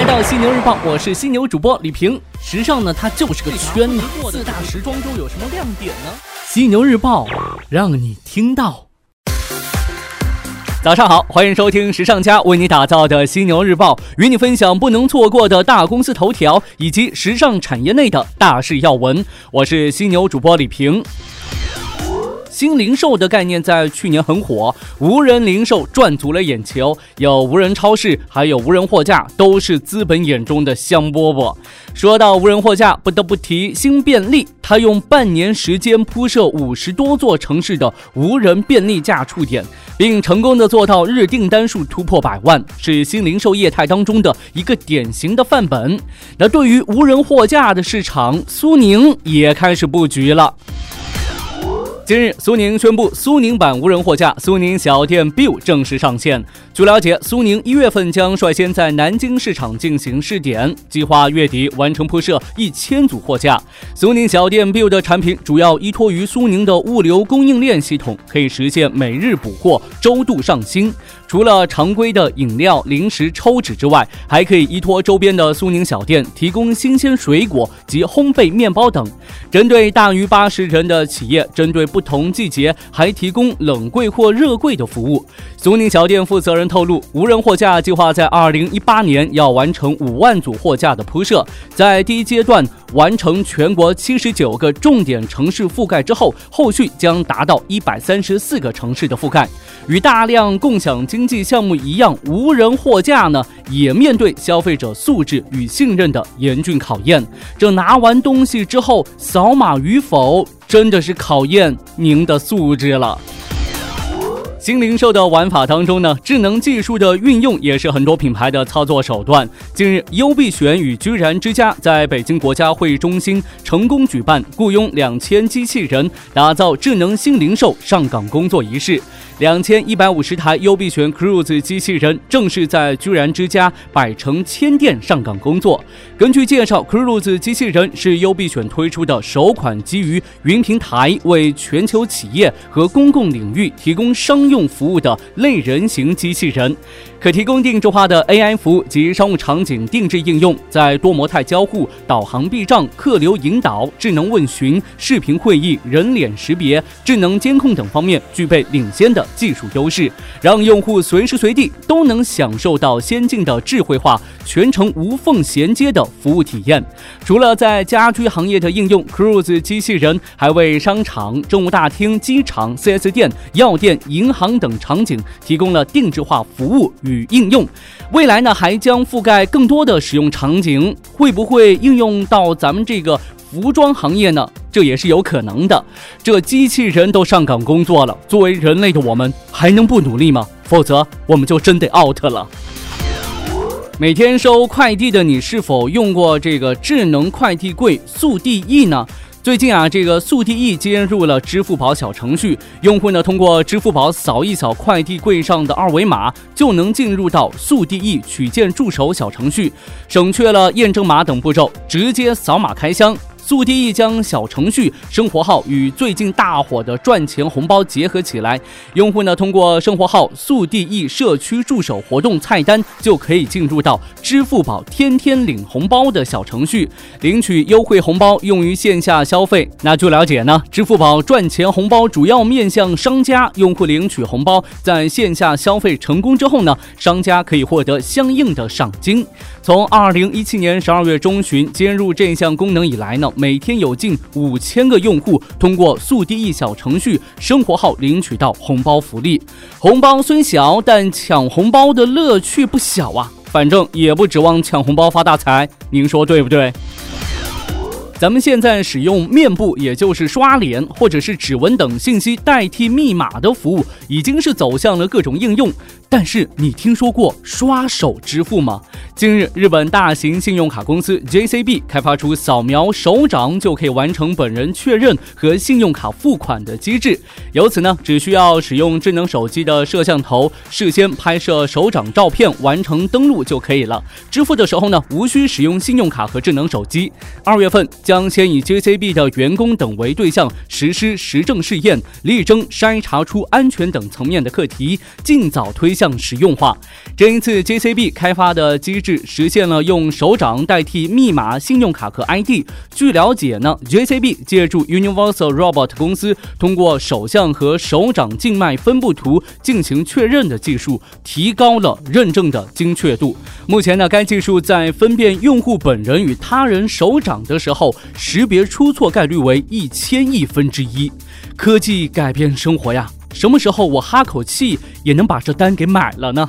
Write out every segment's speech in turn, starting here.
来到犀牛日报，我是犀牛主播李平。时尚呢，它就是个圈子。四大时装周有什么亮点呢？犀牛日报让你听到。早上好，欢迎收听时尚家为你打造的犀牛日报，与你分享不能错过的大公司头条以及时尚产业内的大事要闻。我是犀牛主播李平。新零售的概念在去年很火，无人零售赚足了眼球，有无人超市，还有无人货架，都是资本眼中的香饽饽。说到无人货架，不得不提新便利，它用半年时间铺设五十多座城市的无人便利架触点，并成功的做到日订单数突破百万，是新零售业态当中的一个典型的范本。那对于无人货架的市场，苏宁也开始布局了。今日，苏宁宣布，苏宁版无人货架苏宁小店 Bill 正式上线。据了解，苏宁一月份将率先在南京市场进行试点，计划月底完成铺设一千组货架。苏宁小店 Bill 的产品主要依托于苏宁的物流供应链系统，可以实现每日补货、周度上新。除了常规的饮料、零食、抽纸之外，还可以依托周边的苏宁小店提供新鲜水果及烘焙面包等。针对大于八十人的企业，针对不同季节还提供冷柜或热柜的服务。苏宁小店负责人透露，无人货架计划在二零一八年要完成五万组货架的铺设，在第一阶段。完成全国七十九个重点城市覆盖之后，后续将达到一百三十四个城市的覆盖。与大量共享经济项目一样，无人货架呢也面对消费者素质与信任的严峻考验。这拿完东西之后扫码与否，真的是考验您的素质了。新零售的玩法当中呢，智能技术的运用也是很多品牌的操作手段。近日，优必选与居然之家在北京国家会议中心成功举办雇佣两千机器人，打造智能新零售上岗工作仪式。两千一百五十台优必选 Cruise 机器人正式在居然之家百城千店上岗工作。根据介绍，Cruise 机器人是优必选推出的首款基于云平台为全球企业和公共领域提供商用服务的类人型机器人。可提供定制化的 AI 服务及商务场景定制应用，在多模态交互、导航避障、客流引导、智能问询、视频会议、人脸识别、智能监控等方面具备领先的技术优势，让用户随时随地都能享受到先进的智慧化、全程无缝衔接的服务体验。除了在家居行业的应用，Cruise 机器人还为商场、政务大厅、机场、4S 店、药店、银行等场景提供了定制化服务。与与应用，未来呢还将覆盖更多的使用场景，会不会应用到咱们这个服装行业呢？这也是有可能的。这机器人都上岗工作了，作为人类的我们还能不努力吗？否则我们就真得 out 了。每天收快递的你，是否用过这个智能快递柜速递易呢？最近啊，这个速递易接入了支付宝小程序，用户呢通过支付宝扫一扫快递柜上的二维码，就能进入到速递易取件助手小程序，省去了验证码等步骤，直接扫码开箱。速递易将小程序、生活号与最近大火的赚钱红包结合起来，用户呢通过生活号速递易社区助手活动菜单，就可以进入到支付宝天天领红包的小程序，领取优惠红包用于线下消费。那据了解呢，支付宝赚钱红包主要面向商家，用户领取红包在线下消费成功之后呢，商家可以获得相应的赏金。从二零一七年十二月中旬接入这项功能以来呢。每天有近五千个用户通过速递易小程序、生活号领取到红包福利。红包虽小，但抢红包的乐趣不小啊！反正也不指望抢红包发大财，您说对不对？咱们现在使用面部，也就是刷脸或者是指纹等信息代替密码的服务，已经是走向了各种应用。但是你听说过刷手支付吗？近日，日本大型信用卡公司 JCB 开发出扫描手掌就可以完成本人确认和信用卡付款的机制。由此呢，只需要使用智能手机的摄像头事先拍摄手掌照片，完成登录就可以了。支付的时候呢，无需使用信用卡和智能手机。二月份。将先以 JCB 的员工等为对象实施实证试验，力争筛查出安全等层面的课题，尽早推向实用化。这一次 JCB 开发的机制实现了用手掌代替密码信用卡和 ID。据了解呢，JCB 借助 Universal Robot 公司通过手相和手掌静脉分布图进行确认的技术，提高了认证的精确度。目前呢，该技术在分辨用户本人与他人手掌的时候，识别出错概率为一千亿分之一。科技改变生活呀，什么时候我哈口气也能把这单给买了呢？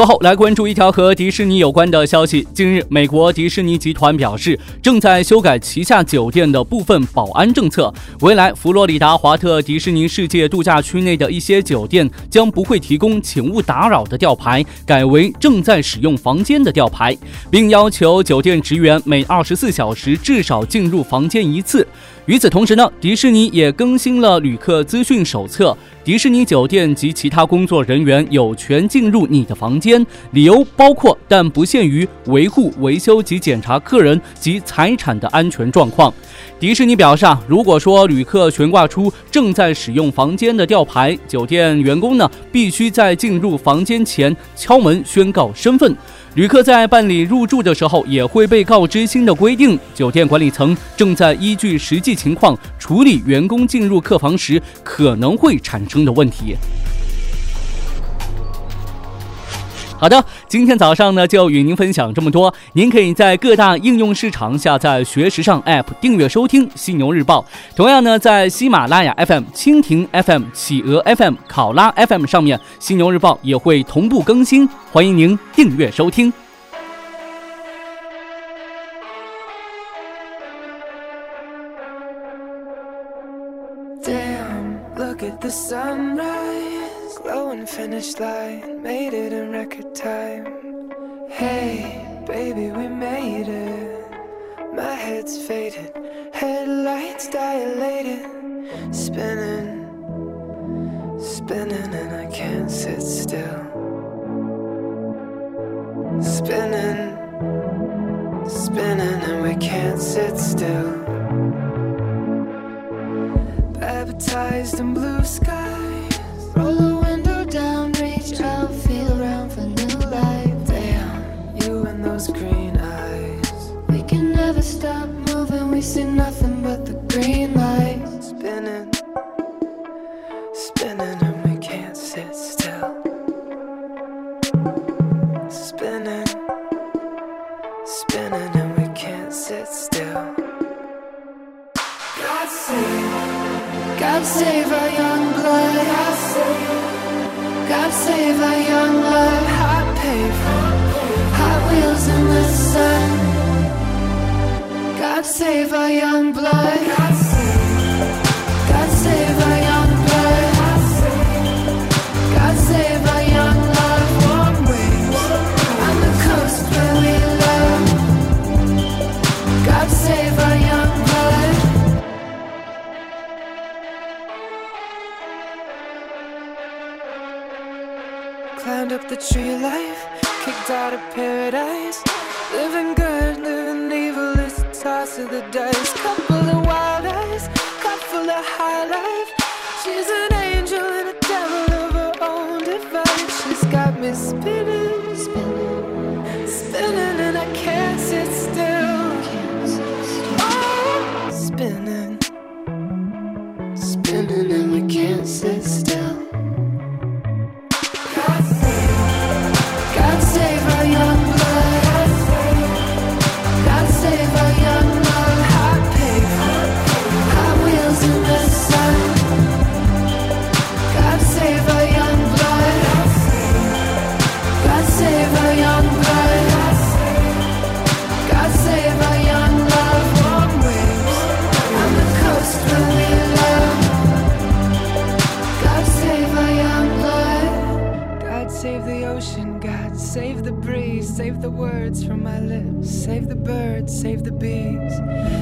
最后来关注一条和迪士尼有关的消息。近日，美国迪士尼集团表示，正在修改旗下酒店的部分保安政策。未来，佛罗里达华特迪士尼世界度假区内的一些酒店将不会提供“请勿打扰”的吊牌，改为“正在使用房间”的吊牌，并要求酒店职员每二十四小时至少进入房间一次。与此同时呢，迪士尼也更新了旅客资讯手册。迪士尼酒店及其他工作人员有权进入你的房间，间理由包括但不限于维护、维修及检查客人及财产的安全状况。迪士尼表示啊，如果说旅客悬挂出正在使用房间的吊牌，酒店员工呢必须在进入房间前敲门宣告身份。旅客在办理入住的时候也会被告知新的规定。酒店管理层正在依据实际情况处理员工进入客房时可能会产生的问题。好的，今天早上呢就与您分享这么多。您可以在各大应用市场下载“学时尚 ”App，订阅收听《犀牛日报》。同样呢，在喜马拉雅 FM、蜻蜓 FM、企鹅 FM、考拉 FM 上面，《犀牛日报》也会同步更新，欢迎您订阅收听。glowing finish line, made it in record time. Hey, baby, we made it. My head's faded, headlights dilated, spinning, spinning, and I can't sit still. Spinning, spinning, and we can't sit still. Baptized in blue skies, see nothing but the green light. Spinning, spinning, Climbed up the tree of life, kicked out of paradise, living good, living of the dice. Couple of wild eyes, full of high life. Words from my lips. Save the birds, save the bees.